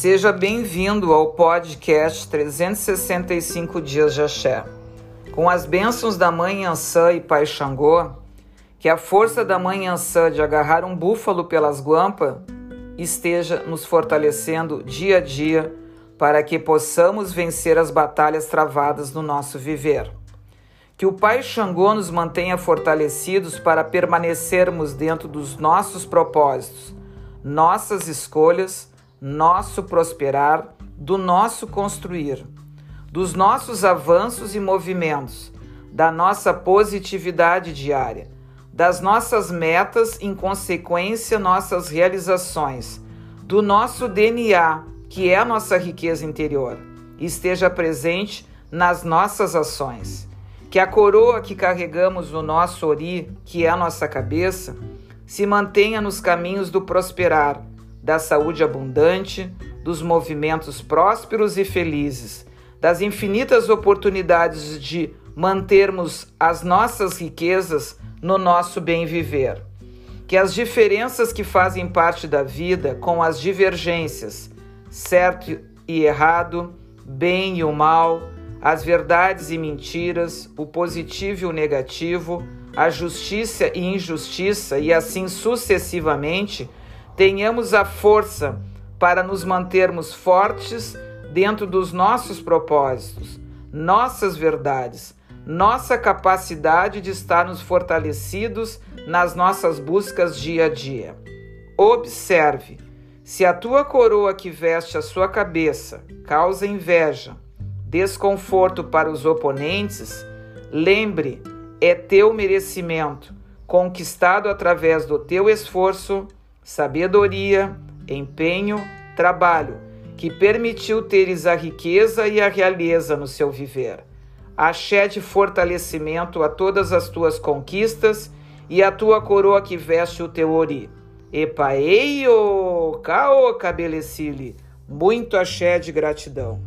Seja bem-vindo ao podcast 365 Dias de Axé. Com as bênçãos da Mãe Ansã e Pai Xangô, que a força da Mãe Ansã de agarrar um búfalo pelas guampas esteja nos fortalecendo dia a dia para que possamos vencer as batalhas travadas no nosso viver. Que o Pai Xangô nos mantenha fortalecidos para permanecermos dentro dos nossos propósitos, nossas escolhas, nosso prosperar, do nosso construir, dos nossos avanços e movimentos, da nossa positividade diária, das nossas metas, em consequência, nossas realizações, do nosso DNA, que é a nossa riqueza interior, esteja presente nas nossas ações. Que a coroa que carregamos no nosso ori, que é a nossa cabeça, se mantenha nos caminhos do prosperar da saúde abundante, dos movimentos prósperos e felizes, das infinitas oportunidades de mantermos as nossas riquezas no nosso bem viver. Que as diferenças que fazem parte da vida, com as divergências, certo e errado, bem e o mal, as verdades e mentiras, o positivo e o negativo, a justiça e injustiça, e assim sucessivamente, tenhamos a força para nos mantermos fortes dentro dos nossos propósitos, nossas verdades, nossa capacidade de estarmos fortalecidos nas nossas buscas dia a dia. Observe: se a tua coroa que veste a sua cabeça causa inveja, desconforto para os oponentes, lembre, é teu merecimento, conquistado através do teu esforço sabedoria, empenho, trabalho, que permitiu teres a riqueza e a realeza no seu viver. Axé de fortalecimento a todas as tuas conquistas e a tua coroa que veste o teu ori. Epaeio, cao cabelecile, muito axé de gratidão.